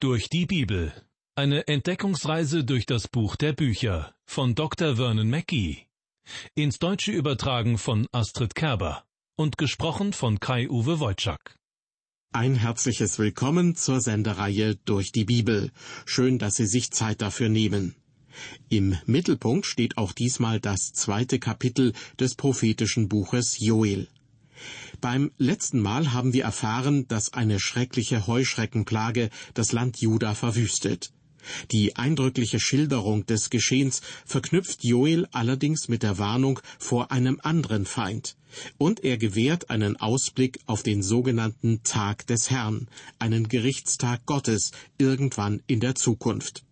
Durch die Bibel. Eine Entdeckungsreise durch das Buch der Bücher von Dr. Vernon Mackey. Ins Deutsche übertragen von Astrid Kerber und gesprochen von Kai-Uwe Wojczak. Ein herzliches Willkommen zur Sendereihe Durch die Bibel. Schön, dass Sie sich Zeit dafür nehmen. Im Mittelpunkt steht auch diesmal das zweite Kapitel des prophetischen Buches Joel. Beim letzten Mal haben wir erfahren, dass eine schreckliche Heuschreckenplage das Land Juda verwüstet. Die eindrückliche Schilderung des Geschehens verknüpft Joel allerdings mit der Warnung vor einem anderen Feind. Und er gewährt einen Ausblick auf den sogenannten Tag des Herrn, einen Gerichtstag Gottes, irgendwann in der Zukunft.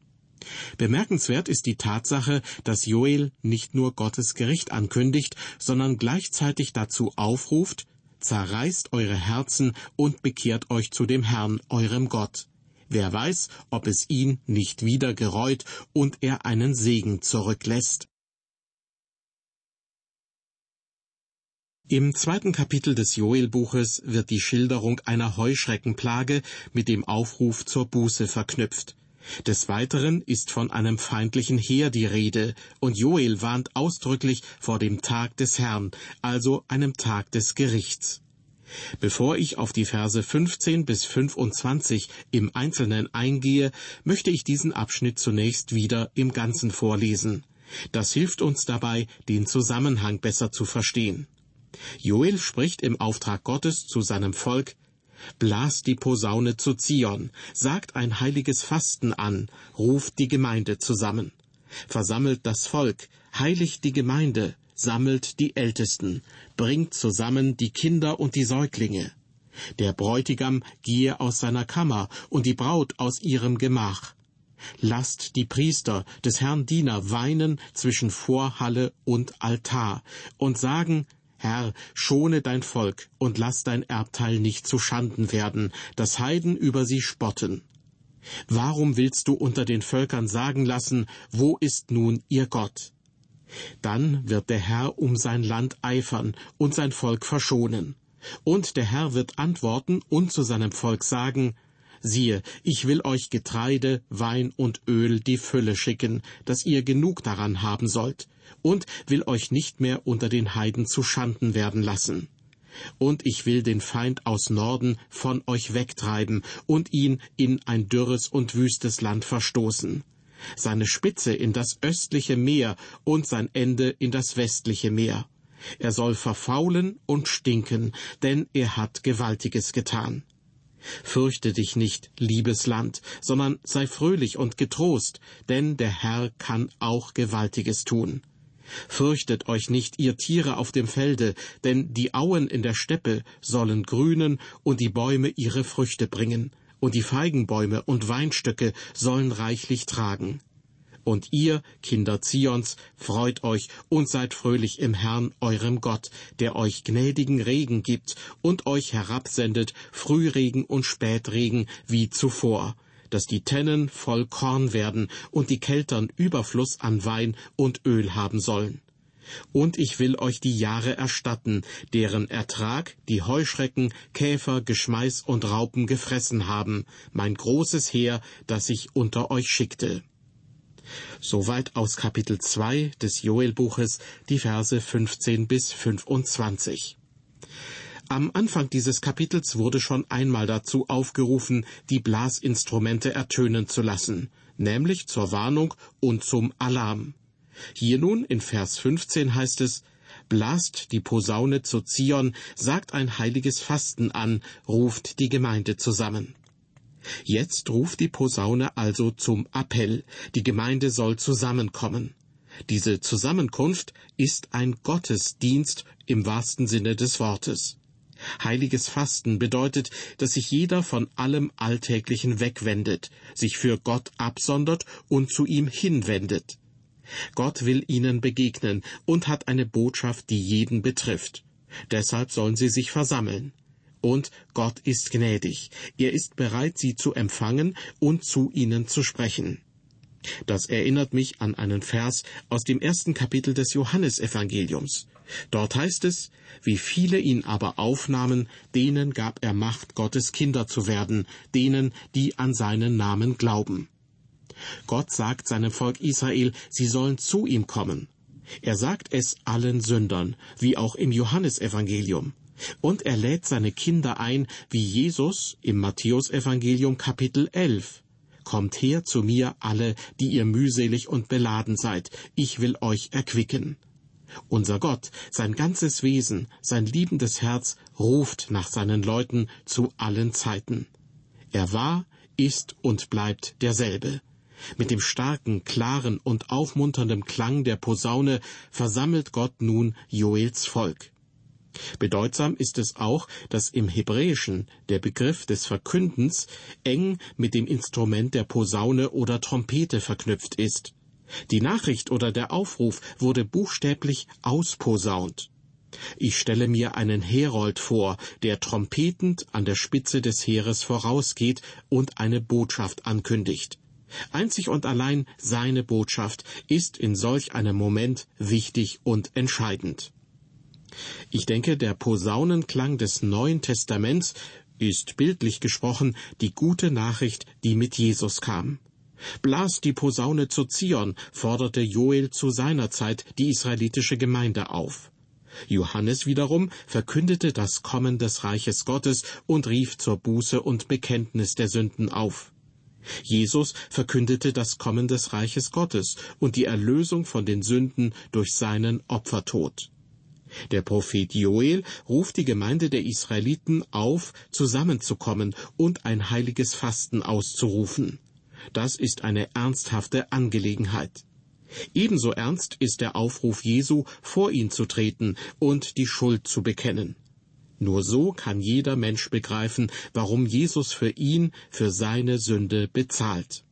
Bemerkenswert ist die Tatsache, dass Joel nicht nur Gottes Gericht ankündigt, sondern gleichzeitig dazu aufruft, zerreißt eure Herzen und bekehrt euch zu dem Herrn, eurem Gott. Wer weiß, ob es ihn nicht wieder gereut und er einen Segen zurücklässt. Im zweiten Kapitel des Joelbuches wird die Schilderung einer Heuschreckenplage mit dem Aufruf zur Buße verknüpft. Des Weiteren ist von einem feindlichen Heer die Rede, und Joel warnt ausdrücklich vor dem Tag des Herrn, also einem Tag des Gerichts. Bevor ich auf die Verse 15 bis 25 im Einzelnen eingehe, möchte ich diesen Abschnitt zunächst wieder im Ganzen vorlesen. Das hilft uns dabei, den Zusammenhang besser zu verstehen. Joel spricht im Auftrag Gottes zu seinem Volk, Blast die Posaune zu Zion, sagt ein heiliges Fasten an, ruft die Gemeinde zusammen. Versammelt das Volk, heiligt die Gemeinde, sammelt die Ältesten, bringt zusammen die Kinder und die Säuglinge. Der Bräutigam gehe aus seiner Kammer und die Braut aus ihrem Gemach. Lasst die Priester des Herrn Diener weinen zwischen Vorhalle und Altar und sagen, Herr, schone dein Volk und lass dein Erbteil nicht zu Schanden werden, dass Heiden über sie spotten. Warum willst du unter den Völkern sagen lassen, wo ist nun ihr Gott? Dann wird der Herr um sein Land eifern und sein Volk verschonen. Und der Herr wird antworten und zu seinem Volk sagen, Siehe, ich will euch Getreide, Wein und Öl die Fülle schicken, dass ihr genug daran haben sollt, und will euch nicht mehr unter den Heiden zu Schanden werden lassen. Und ich will den Feind aus Norden von euch wegtreiben und ihn in ein dürres und wüstes Land verstoßen. Seine Spitze in das östliche Meer und sein Ende in das westliche Meer. Er soll verfaulen und stinken, denn er hat Gewaltiges getan. Fürchte dich nicht, liebes Land, sondern sei fröhlich und getrost, denn der Herr kann auch Gewaltiges tun. Fürchtet euch nicht, ihr Tiere auf dem Felde, denn die Auen in der Steppe sollen grünen und die Bäume ihre Früchte bringen, und die Feigenbäume und Weinstöcke sollen reichlich tragen. Und ihr, Kinder Zions, freut euch und seid fröhlich im Herrn eurem Gott, der euch gnädigen Regen gibt und euch herabsendet Frühregen und Spätregen wie zuvor, dass die Tennen voll Korn werden und die Keltern Überfluss an Wein und Öl haben sollen. Und ich will euch die Jahre erstatten, deren Ertrag die Heuschrecken, Käfer, Geschmeiß und Raupen gefressen haben, mein großes Heer, das ich unter euch schickte. Soweit aus Kapitel 2 des Joelbuches die Verse 15 bis 25. Am Anfang dieses Kapitels wurde schon einmal dazu aufgerufen, die Blasinstrumente ertönen zu lassen, nämlich zur Warnung und zum Alarm. Hier nun in Vers 15 heißt es, Blast die Posaune zu Zion, sagt ein heiliges Fasten an, ruft die Gemeinde zusammen. Jetzt ruft die Posaune also zum Appell, die Gemeinde soll zusammenkommen. Diese Zusammenkunft ist ein Gottesdienst im wahrsten Sinne des Wortes. Heiliges Fasten bedeutet, dass sich jeder von allem Alltäglichen wegwendet, sich für Gott absondert und zu ihm hinwendet. Gott will ihnen begegnen und hat eine Botschaft, die jeden betrifft. Deshalb sollen sie sich versammeln. Und Gott ist gnädig. Er ist bereit, sie zu empfangen und zu ihnen zu sprechen. Das erinnert mich an einen Vers aus dem ersten Kapitel des Johannesevangeliums. Dort heißt es, wie viele ihn aber aufnahmen, denen gab er Macht, Gottes Kinder zu werden, denen, die an seinen Namen glauben. Gott sagt seinem Volk Israel, sie sollen zu ihm kommen. Er sagt es allen Sündern, wie auch im Johannesevangelium. Und er lädt seine Kinder ein, wie Jesus im Matthäusevangelium Kapitel 11. Kommt her zu mir alle, die ihr mühselig und beladen seid, ich will euch erquicken. Unser Gott, sein ganzes Wesen, sein liebendes Herz ruft nach seinen Leuten zu allen Zeiten. Er war, ist und bleibt derselbe. Mit dem starken, klaren und aufmunternden Klang der Posaune versammelt Gott nun Joels Volk. Bedeutsam ist es auch, dass im Hebräischen der Begriff des Verkündens eng mit dem Instrument der Posaune oder Trompete verknüpft ist. Die Nachricht oder der Aufruf wurde buchstäblich ausposaunt. Ich stelle mir einen Herold vor, der trompetend an der Spitze des Heeres vorausgeht und eine Botschaft ankündigt. Einzig und allein seine Botschaft ist in solch einem Moment wichtig und entscheidend. Ich denke, der Posaunenklang des Neuen Testaments ist bildlich gesprochen die gute Nachricht, die mit Jesus kam. Blas die Posaune zu Zion, forderte Joel zu seiner Zeit die israelitische Gemeinde auf. Johannes wiederum verkündete das Kommen des Reiches Gottes und rief zur Buße und Bekenntnis der Sünden auf. Jesus verkündete das Kommen des Reiches Gottes und die Erlösung von den Sünden durch seinen Opfertod. Der Prophet Joel ruft die Gemeinde der Israeliten auf, zusammenzukommen und ein heiliges Fasten auszurufen. Das ist eine ernsthafte Angelegenheit. Ebenso ernst ist der Aufruf Jesu, vor ihn zu treten und die Schuld zu bekennen. Nur so kann jeder Mensch begreifen, warum Jesus für ihn, für seine Sünde bezahlt.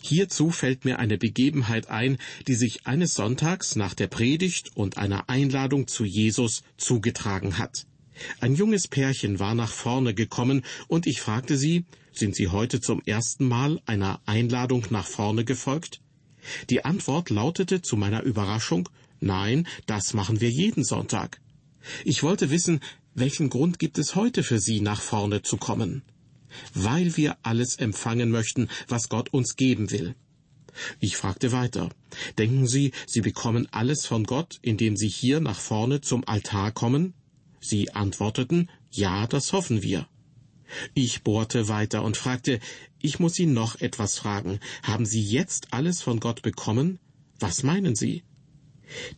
Hierzu fällt mir eine Begebenheit ein, die sich eines Sonntags nach der Predigt und einer Einladung zu Jesus zugetragen hat. Ein junges Pärchen war nach vorne gekommen, und ich fragte sie, sind Sie heute zum ersten Mal einer Einladung nach vorne gefolgt? Die Antwort lautete zu meiner Überraschung, nein, das machen wir jeden Sonntag. Ich wollte wissen, welchen Grund gibt es heute für Sie, nach vorne zu kommen? Weil wir alles empfangen möchten, was Gott uns geben will. Ich fragte weiter. Denken Sie, Sie bekommen alles von Gott, indem Sie hier nach vorne zum Altar kommen? Sie antworteten, ja, das hoffen wir. Ich bohrte weiter und fragte, ich muss Sie noch etwas fragen. Haben Sie jetzt alles von Gott bekommen? Was meinen Sie?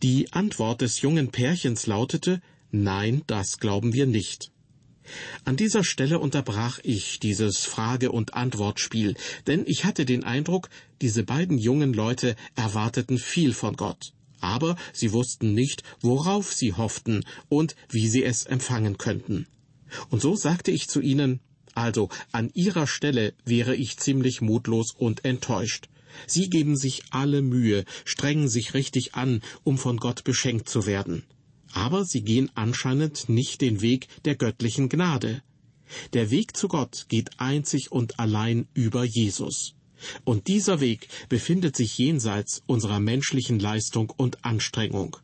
Die Antwort des jungen Pärchens lautete, Nein, das glauben wir nicht. An dieser Stelle unterbrach ich dieses Frage- und Antwortspiel, denn ich hatte den Eindruck, diese beiden jungen Leute erwarteten viel von Gott, aber sie wussten nicht, worauf sie hofften und wie sie es empfangen könnten. Und so sagte ich zu ihnen, also an ihrer Stelle wäre ich ziemlich mutlos und enttäuscht. Sie geben sich alle Mühe, strengen sich richtig an, um von Gott beschenkt zu werden aber sie gehen anscheinend nicht den Weg der göttlichen Gnade. Der Weg zu Gott geht einzig und allein über Jesus. Und dieser Weg befindet sich jenseits unserer menschlichen Leistung und Anstrengung.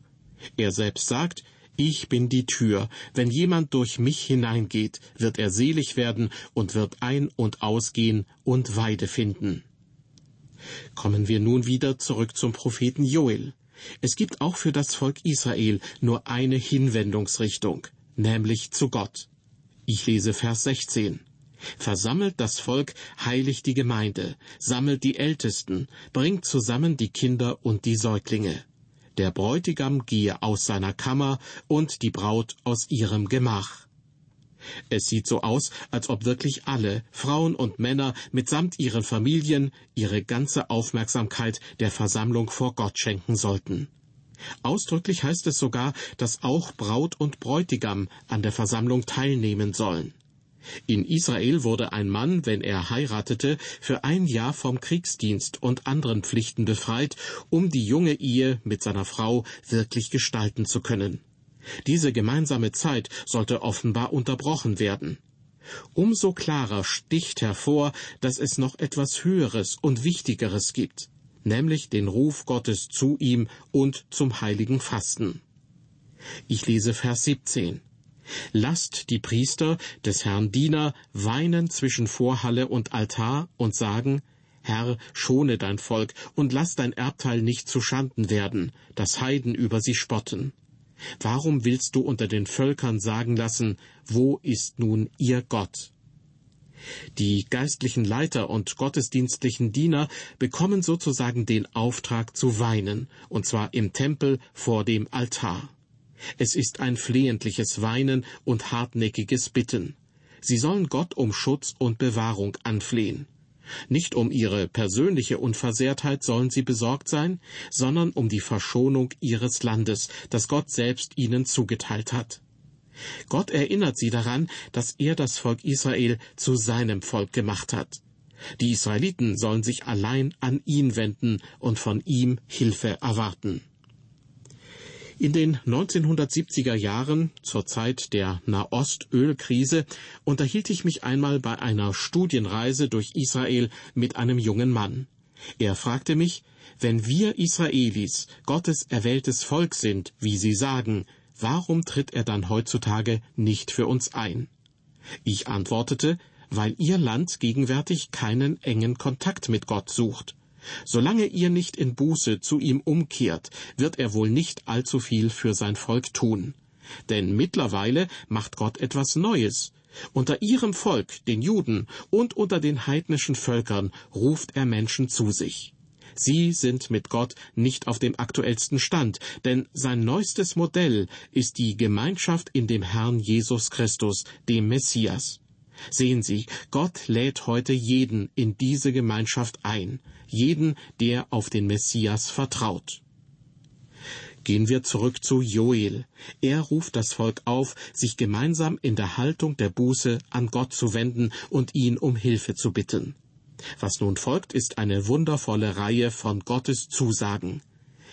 Er selbst sagt, ich bin die Tür, wenn jemand durch mich hineingeht, wird er selig werden und wird ein und ausgehen und Weide finden. Kommen wir nun wieder zurück zum Propheten Joel. Es gibt auch für das Volk Israel nur eine Hinwendungsrichtung, nämlich zu Gott. Ich lese Vers 16. Versammelt das Volk, heiligt die Gemeinde, sammelt die Ältesten, bringt zusammen die Kinder und die Säuglinge. Der Bräutigam gehe aus seiner Kammer und die Braut aus ihrem Gemach. Es sieht so aus, als ob wirklich alle, Frauen und Männer, mitsamt ihren Familien, ihre ganze Aufmerksamkeit der Versammlung vor Gott schenken sollten. Ausdrücklich heißt es sogar, dass auch Braut und Bräutigam an der Versammlung teilnehmen sollen. In Israel wurde ein Mann, wenn er heiratete, für ein Jahr vom Kriegsdienst und anderen Pflichten befreit, um die junge Ehe mit seiner Frau wirklich gestalten zu können. Diese gemeinsame Zeit sollte offenbar unterbrochen werden. Umso klarer sticht hervor, dass es noch etwas Höheres und Wichtigeres gibt, nämlich den Ruf Gottes zu ihm und zum heiligen Fasten. Ich lese Vers 17. Lasst die Priester des Herrn Diener weinen zwischen Vorhalle und Altar und sagen, Herr, schone dein Volk und lass dein Erbteil nicht zu Schanden werden, dass Heiden über sie spotten. Warum willst du unter den Völkern sagen lassen, wo ist nun ihr Gott? Die geistlichen Leiter und gottesdienstlichen Diener bekommen sozusagen den Auftrag zu weinen, und zwar im Tempel vor dem Altar. Es ist ein flehentliches Weinen und hartnäckiges Bitten. Sie sollen Gott um Schutz und Bewahrung anflehen. Nicht um ihre persönliche Unversehrtheit sollen sie besorgt sein, sondern um die Verschonung ihres Landes, das Gott selbst ihnen zugeteilt hat. Gott erinnert sie daran, dass er das Volk Israel zu seinem Volk gemacht hat. Die Israeliten sollen sich allein an ihn wenden und von ihm Hilfe erwarten. In den 1970er Jahren, zur Zeit der Nahost-Ölkrise, unterhielt ich mich einmal bei einer Studienreise durch Israel mit einem jungen Mann. Er fragte mich, wenn wir Israelis Gottes erwähltes Volk sind, wie Sie sagen, warum tritt er dann heutzutage nicht für uns ein? Ich antwortete, weil Ihr Land gegenwärtig keinen engen Kontakt mit Gott sucht. Solange ihr nicht in Buße zu ihm umkehrt, wird er wohl nicht allzu viel für sein Volk tun. Denn mittlerweile macht Gott etwas Neues. Unter ihrem Volk, den Juden, und unter den heidnischen Völkern ruft er Menschen zu sich. Sie sind mit Gott nicht auf dem aktuellsten Stand, denn sein neuestes Modell ist die Gemeinschaft in dem Herrn Jesus Christus, dem Messias. Sehen Sie, Gott lädt heute jeden in diese Gemeinschaft ein, jeden, der auf den Messias vertraut. Gehen wir zurück zu Joel. Er ruft das Volk auf, sich gemeinsam in der Haltung der Buße an Gott zu wenden und ihn um Hilfe zu bitten. Was nun folgt, ist eine wundervolle Reihe von Gottes Zusagen.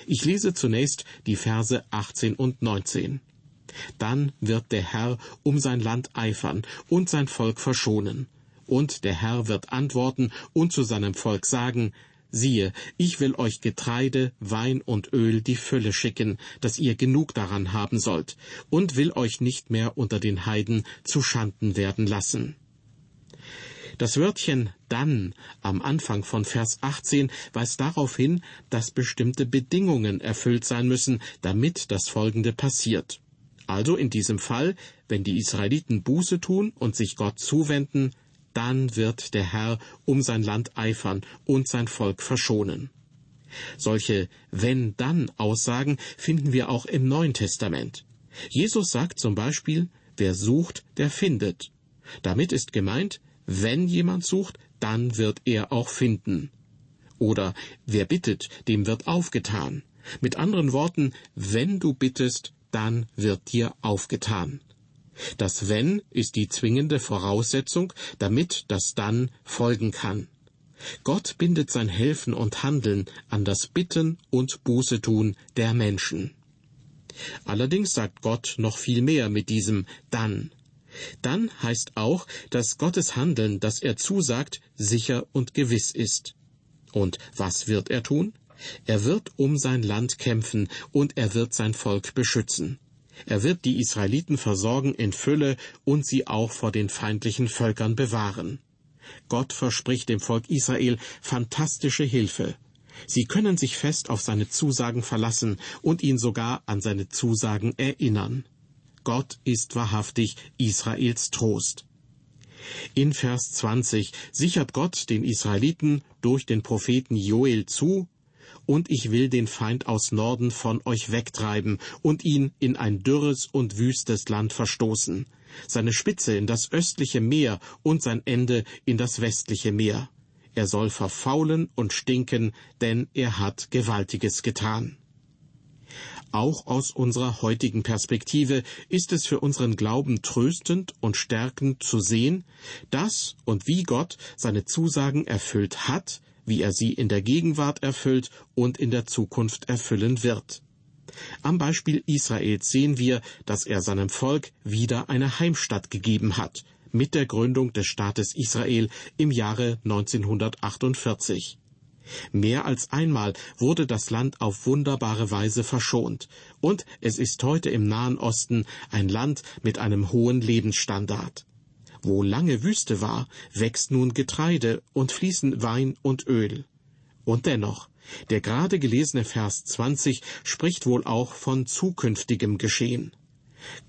Ich lese zunächst die Verse 18 und 19. Dann wird der Herr um sein Land eifern und sein Volk verschonen. Und der Herr wird antworten und zu seinem Volk sagen, Siehe, ich will euch Getreide, Wein und Öl die Fülle schicken, dass ihr genug daran haben sollt, und will euch nicht mehr unter den Heiden zu Schanden werden lassen. Das Wörtchen dann am Anfang von Vers 18 weist darauf hin, dass bestimmte Bedingungen erfüllt sein müssen, damit das Folgende passiert. Also in diesem Fall, wenn die Israeliten Buße tun und sich Gott zuwenden, dann wird der Herr um sein Land eifern und sein Volk verschonen. Solche wenn dann Aussagen finden wir auch im Neuen Testament. Jesus sagt zum Beispiel, wer sucht, der findet. Damit ist gemeint, wenn jemand sucht, dann wird er auch finden. Oder wer bittet, dem wird aufgetan. Mit anderen Worten, wenn du bittest, dann wird dir aufgetan. Das Wenn ist die zwingende Voraussetzung, damit das Dann folgen kann. Gott bindet sein Helfen und Handeln an das Bitten und Bußetun der Menschen. Allerdings sagt Gott noch viel mehr mit diesem Dann. Dann heißt auch, dass Gottes Handeln, das er zusagt, sicher und gewiss ist. Und was wird er tun? Er wird um sein Land kämpfen und er wird sein Volk beschützen. Er wird die Israeliten versorgen in Fülle und sie auch vor den feindlichen Völkern bewahren. Gott verspricht dem Volk Israel fantastische Hilfe. Sie können sich fest auf seine Zusagen verlassen und ihn sogar an seine Zusagen erinnern. Gott ist wahrhaftig Israels Trost. In Vers 20 sichert Gott den Israeliten durch den Propheten Joel zu, und ich will den Feind aus Norden von euch wegtreiben und ihn in ein dürres und wüstes Land verstoßen, seine Spitze in das östliche Meer und sein Ende in das westliche Meer. Er soll verfaulen und stinken, denn er hat Gewaltiges getan. Auch aus unserer heutigen Perspektive ist es für unseren Glauben tröstend und stärkend zu sehen, dass und wie Gott seine Zusagen erfüllt hat, wie er sie in der Gegenwart erfüllt und in der Zukunft erfüllen wird. Am Beispiel Israels sehen wir, dass er seinem Volk wieder eine Heimstatt gegeben hat, mit der Gründung des Staates Israel im Jahre 1948. Mehr als einmal wurde das Land auf wunderbare Weise verschont, und es ist heute im Nahen Osten ein Land mit einem hohen Lebensstandard. Wo lange Wüste war, wächst nun Getreide und fließen Wein und Öl. Und dennoch, der gerade gelesene Vers 20 spricht wohl auch von zukünftigem Geschehen.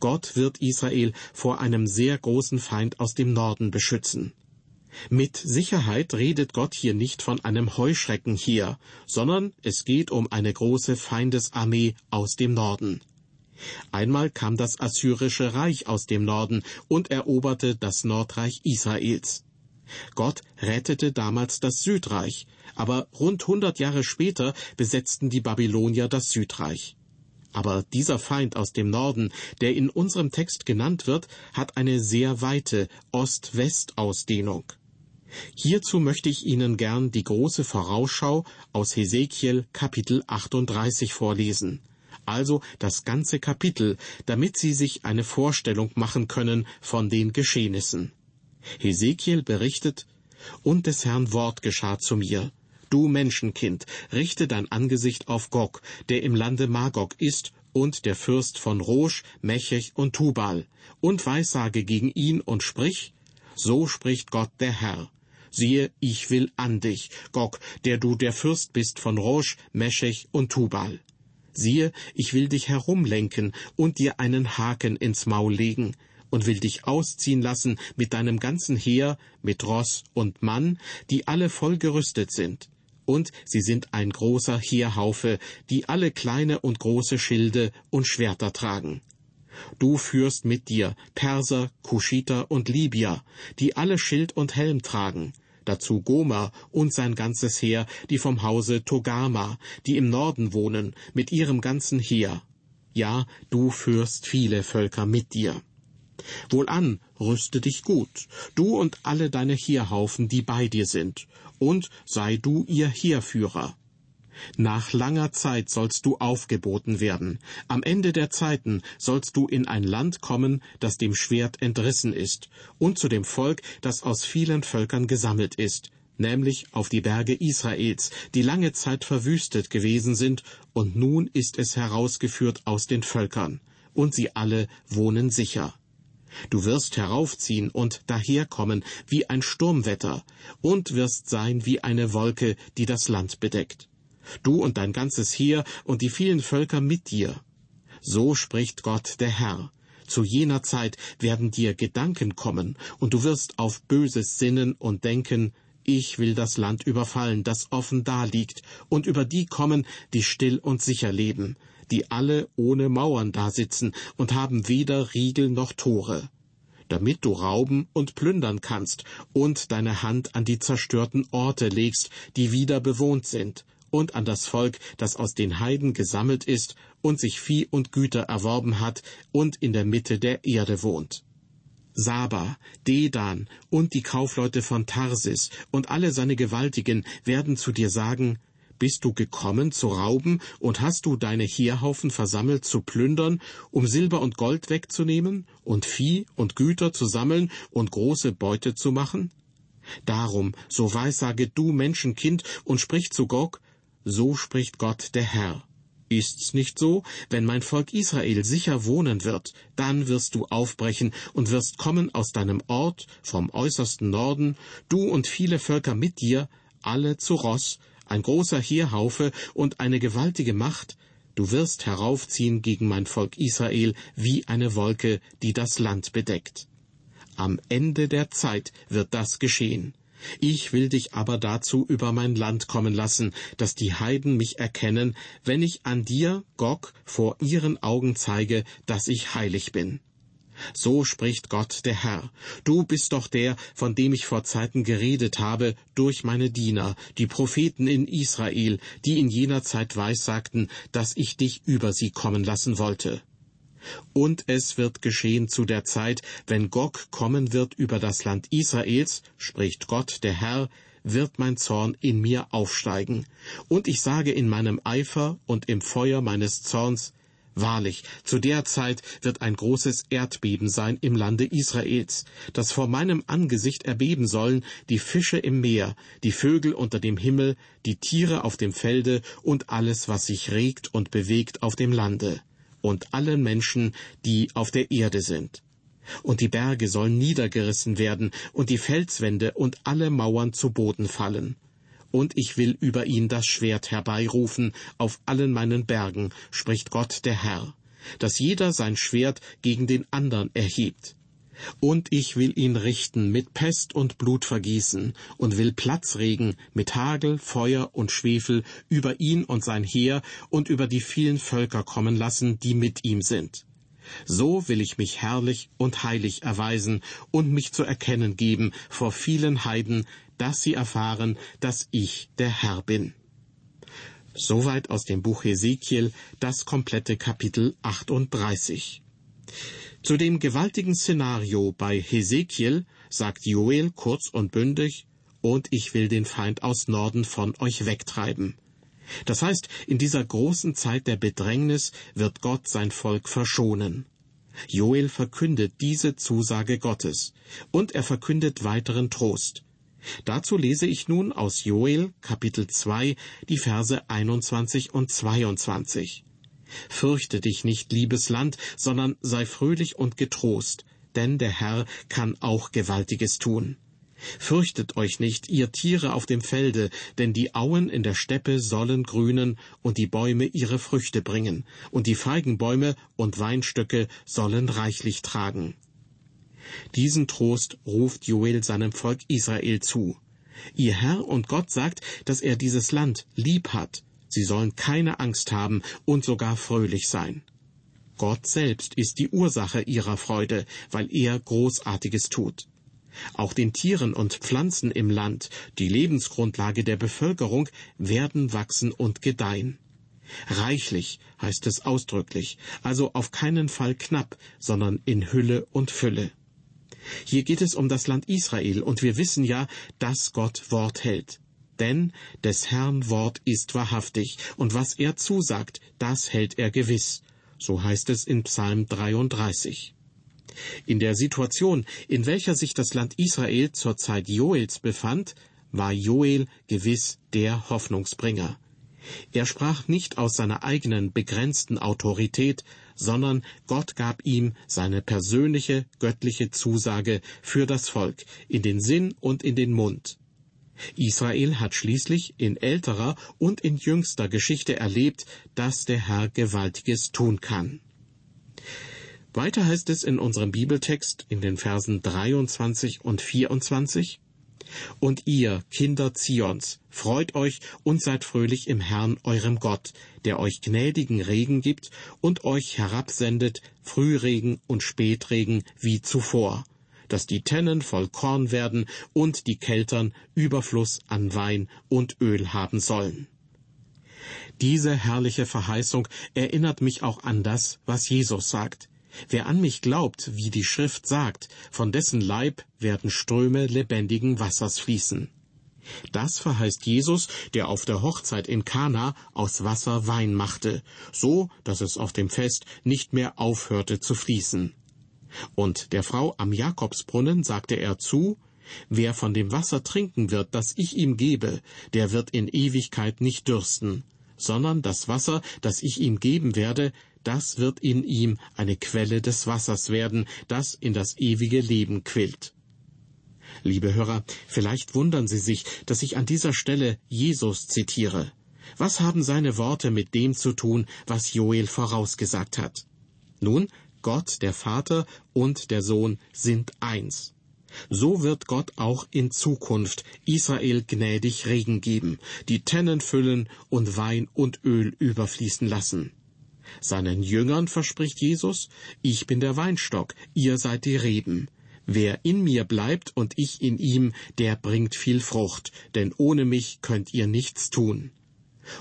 Gott wird Israel vor einem sehr großen Feind aus dem Norden beschützen. Mit Sicherheit redet Gott hier nicht von einem Heuschrecken hier, sondern es geht um eine große Feindesarmee aus dem Norden. Einmal kam das assyrische Reich aus dem Norden und eroberte das Nordreich Israels. Gott rettete damals das Südreich, aber rund hundert Jahre später besetzten die Babylonier das Südreich. Aber dieser Feind aus dem Norden, der in unserem Text genannt wird, hat eine sehr weite Ost-West-Ausdehnung. Hierzu möchte ich Ihnen gern die große Vorausschau aus Hesekiel Kapitel 38 vorlesen. Also das ganze Kapitel, damit Sie sich eine Vorstellung machen können von den Geschehnissen. Hesekiel berichtet, und des Herrn Wort geschah zu mir. Du Menschenkind, richte dein Angesicht auf Gog, der im Lande Magog ist, und der Fürst von Rosch, Mechech und Tubal, und weissage gegen ihn und sprich, so spricht Gott der Herr. Siehe, ich will an dich, Gog, der du der Fürst bist von Rosch, Meschech und Tubal. Siehe, ich will dich herumlenken und dir einen Haken ins Maul legen und will dich ausziehen lassen mit deinem ganzen Heer, mit Ross und Mann, die alle voll gerüstet sind. Und sie sind ein großer Heerhaufe, die alle kleine und große Schilde und Schwerter tragen. Du führst mit dir Perser, Kuschiter und Libyer, die alle Schild und Helm tragen, dazu Gomer und sein ganzes Heer, die vom Hause Togama, die im Norden wohnen, mit ihrem ganzen Heer. Ja, du führst viele Völker mit dir. Wohlan, rüste dich gut, du und alle deine Heerhaufen, die bei dir sind, und sei du ihr Heerführer. Nach langer Zeit sollst du aufgeboten werden. Am Ende der Zeiten sollst du in ein Land kommen, das dem Schwert entrissen ist, und zu dem Volk, das aus vielen Völkern gesammelt ist, nämlich auf die Berge Israels, die lange Zeit verwüstet gewesen sind, und nun ist es herausgeführt aus den Völkern, und sie alle wohnen sicher. Du wirst heraufziehen und daherkommen wie ein Sturmwetter, und wirst sein wie eine Wolke, die das Land bedeckt du und dein ganzes Heer und die vielen Völker mit dir. So spricht Gott der Herr. Zu jener Zeit werden dir Gedanken kommen, und du wirst auf Böses sinnen und denken, ich will das Land überfallen, das offen daliegt, und über die kommen, die still und sicher leben, die alle ohne Mauern dasitzen und haben weder Riegel noch Tore damit du rauben und plündern kannst und deine Hand an die zerstörten Orte legst, die wieder bewohnt sind, und an das Volk, das aus den Heiden gesammelt ist und sich Vieh und Güter erworben hat und in der Mitte der Erde wohnt. Saba, Dedan und die Kaufleute von Tarsis und alle seine Gewaltigen werden zu dir sagen, bist du gekommen zu rauben und hast du deine Heerhaufen versammelt zu plündern, um Silber und Gold wegzunehmen und Vieh und Güter zu sammeln und große Beute zu machen? Darum, so weissage du Menschenkind und sprich zu Gog, so spricht Gott der Herr. Ist's nicht so? Wenn mein Volk Israel sicher wohnen wird, dann wirst du aufbrechen und wirst kommen aus deinem Ort vom äußersten Norden, du und viele Völker mit dir, alle zu Ross, ein großer Heerhaufe und eine gewaltige Macht, du wirst heraufziehen gegen mein Volk Israel wie eine Wolke, die das Land bedeckt. Am Ende der Zeit wird das geschehen. Ich will dich aber dazu über mein Land kommen lassen, dass die Heiden mich erkennen, wenn ich an dir, Gog, vor ihren Augen zeige, dass ich heilig bin. So spricht Gott der Herr. Du bist doch der, von dem ich vor Zeiten geredet habe, durch meine Diener, die Propheten in Israel, die in jener Zeit weissagten, dass ich dich über sie kommen lassen wollte. Und es wird geschehen zu der Zeit, wenn Gog kommen wird über das Land Israels, spricht Gott der Herr, wird mein Zorn in mir aufsteigen. Und ich sage in meinem Eifer und im Feuer meines Zorns, Wahrlich, zu der Zeit wird ein großes Erdbeben sein im Lande Israels, das vor meinem Angesicht erbeben sollen die Fische im Meer, die Vögel unter dem Himmel, die Tiere auf dem Felde und alles, was sich regt und bewegt auf dem Lande, und allen Menschen, die auf der Erde sind. Und die Berge sollen niedergerissen werden, und die Felswände und alle Mauern zu Boden fallen und ich will über ihn das Schwert herbeirufen auf allen meinen Bergen, spricht Gott der Herr, dass jeder sein Schwert gegen den andern erhebt. Und ich will ihn richten mit Pest und Blutvergießen und will Platzregen mit Hagel, Feuer und Schwefel über ihn und sein Heer und über die vielen Völker kommen lassen, die mit ihm sind. So will ich mich herrlich und heilig erweisen und mich zu erkennen geben vor vielen Heiden, dass sie erfahren, dass ich der Herr bin. Soweit aus dem Buch Hesekiel das komplette Kapitel 38. Zu dem gewaltigen Szenario bei Hesekiel sagt Joel kurz und bündig, und ich will den Feind aus Norden von euch wegtreiben. Das heißt, in dieser großen Zeit der Bedrängnis wird Gott sein Volk verschonen. Joel verkündet diese Zusage Gottes, und er verkündet weiteren Trost. Dazu lese ich nun aus Joel Kapitel 2 die Verse 21 und 22. Fürchte dich nicht, liebes Land, sondern sei fröhlich und getrost, denn der Herr kann auch Gewaltiges tun. Fürchtet euch nicht, ihr Tiere auf dem Felde, denn die Auen in der Steppe sollen grünen und die Bäume ihre Früchte bringen, und die Feigenbäume und Weinstöcke sollen reichlich tragen. Diesen Trost ruft Joel seinem Volk Israel zu. Ihr Herr und Gott sagt, dass er dieses Land lieb hat. Sie sollen keine Angst haben und sogar fröhlich sein. Gott selbst ist die Ursache ihrer Freude, weil er Großartiges tut. Auch den Tieren und Pflanzen im Land, die Lebensgrundlage der Bevölkerung, werden wachsen und gedeihen. Reichlich heißt es ausdrücklich, also auf keinen Fall knapp, sondern in Hülle und Fülle. Hier geht es um das Land Israel, und wir wissen ja, dass Gott Wort hält. Denn des Herrn Wort ist wahrhaftig, und was er zusagt, das hält er gewiss. So heißt es in Psalm 33. In der Situation, in welcher sich das Land Israel zur Zeit Joels befand, war Joel gewiss der Hoffnungsbringer. Er sprach nicht aus seiner eigenen begrenzten Autorität, sondern Gott gab ihm seine persönliche göttliche Zusage für das Volk in den Sinn und in den Mund. Israel hat schließlich in älterer und in jüngster Geschichte erlebt, dass der Herr Gewaltiges tun kann. Weiter heißt es in unserem Bibeltext in den Versen 23 und 24, und ihr, Kinder Zions, freut euch und seid fröhlich im Herrn eurem Gott, der euch gnädigen Regen gibt und euch herabsendet Frühregen und Spätregen wie zuvor, dass die Tennen voll Korn werden und die Keltern Überfluss an Wein und Öl haben sollen. Diese herrliche Verheißung erinnert mich auch an das, was Jesus sagt. Wer an mich glaubt, wie die Schrift sagt, von dessen Leib werden Ströme lebendigen Wassers fließen. Das verheißt Jesus, der auf der Hochzeit in Kana aus Wasser Wein machte, so dass es auf dem Fest nicht mehr aufhörte zu fließen. Und der Frau am Jakobsbrunnen sagte er zu, Wer von dem Wasser trinken wird, das ich ihm gebe, der wird in Ewigkeit nicht dürsten, sondern das Wasser, das ich ihm geben werde, das wird in ihm eine Quelle des Wassers werden, das in das ewige Leben quillt. Liebe Hörer, vielleicht wundern Sie sich, dass ich an dieser Stelle Jesus zitiere. Was haben seine Worte mit dem zu tun, was Joel vorausgesagt hat? Nun, Gott, der Vater und der Sohn sind eins. So wird Gott auch in Zukunft Israel gnädig Regen geben, die Tennen füllen und Wein und Öl überfließen lassen. Seinen Jüngern verspricht Jesus, ich bin der Weinstock, ihr seid die Reben. Wer in mir bleibt und ich in ihm, der bringt viel Frucht, denn ohne mich könnt ihr nichts tun.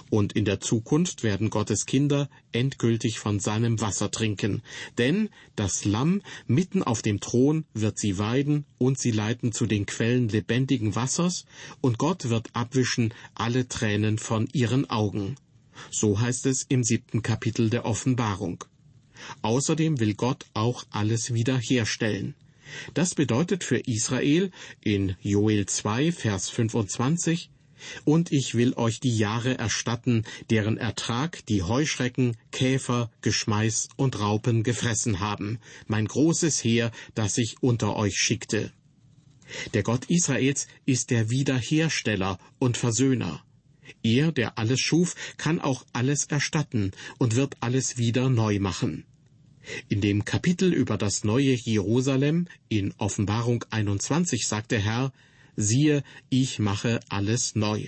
Und in der Zukunft werden Gottes Kinder endgültig von seinem Wasser trinken, denn das Lamm mitten auf dem Thron wird sie weiden und sie leiten zu den Quellen lebendigen Wassers, und Gott wird abwischen alle Tränen von ihren Augen So heißt es im siebten Kapitel der Offenbarung. Außerdem will Gott auch alles wiederherstellen. Das bedeutet für Israel in Joel 2, Vers 25, und ich will euch die Jahre erstatten, deren Ertrag die Heuschrecken, Käfer, Geschmeiß und Raupen gefressen haben, mein großes Heer, das ich unter euch schickte. Der Gott Israels ist der Wiederhersteller und Versöhner. Er, der alles schuf, kann auch alles erstatten und wird alles wieder neu machen. In dem Kapitel über das neue Jerusalem in Offenbarung 21 sagt der Herr, siehe, ich mache alles neu.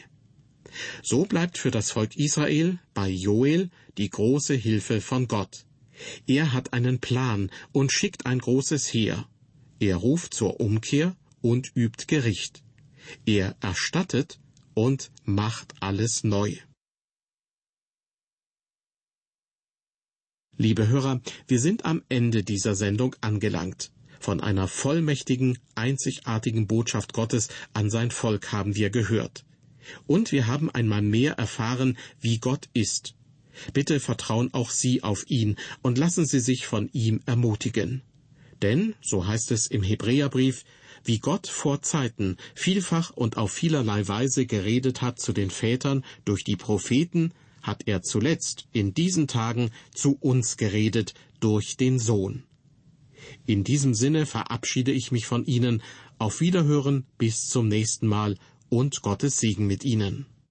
So bleibt für das Volk Israel bei Joel die große Hilfe von Gott. Er hat einen Plan und schickt ein großes Heer. Er ruft zur Umkehr und übt Gericht. Er erstattet und macht alles neu. Liebe Hörer, wir sind am Ende dieser Sendung angelangt. Von einer vollmächtigen, einzigartigen Botschaft Gottes an sein Volk haben wir gehört. Und wir haben einmal mehr erfahren, wie Gott ist. Bitte vertrauen auch Sie auf ihn und lassen Sie sich von ihm ermutigen. Denn, so heißt es im Hebräerbrief, wie Gott vor Zeiten vielfach und auf vielerlei Weise geredet hat zu den Vätern durch die Propheten, hat er zuletzt in diesen Tagen zu uns geredet durch den Sohn. In diesem Sinne verabschiede ich mich von Ihnen. Auf Wiederhören bis zum nächsten Mal und Gottes Segen mit Ihnen.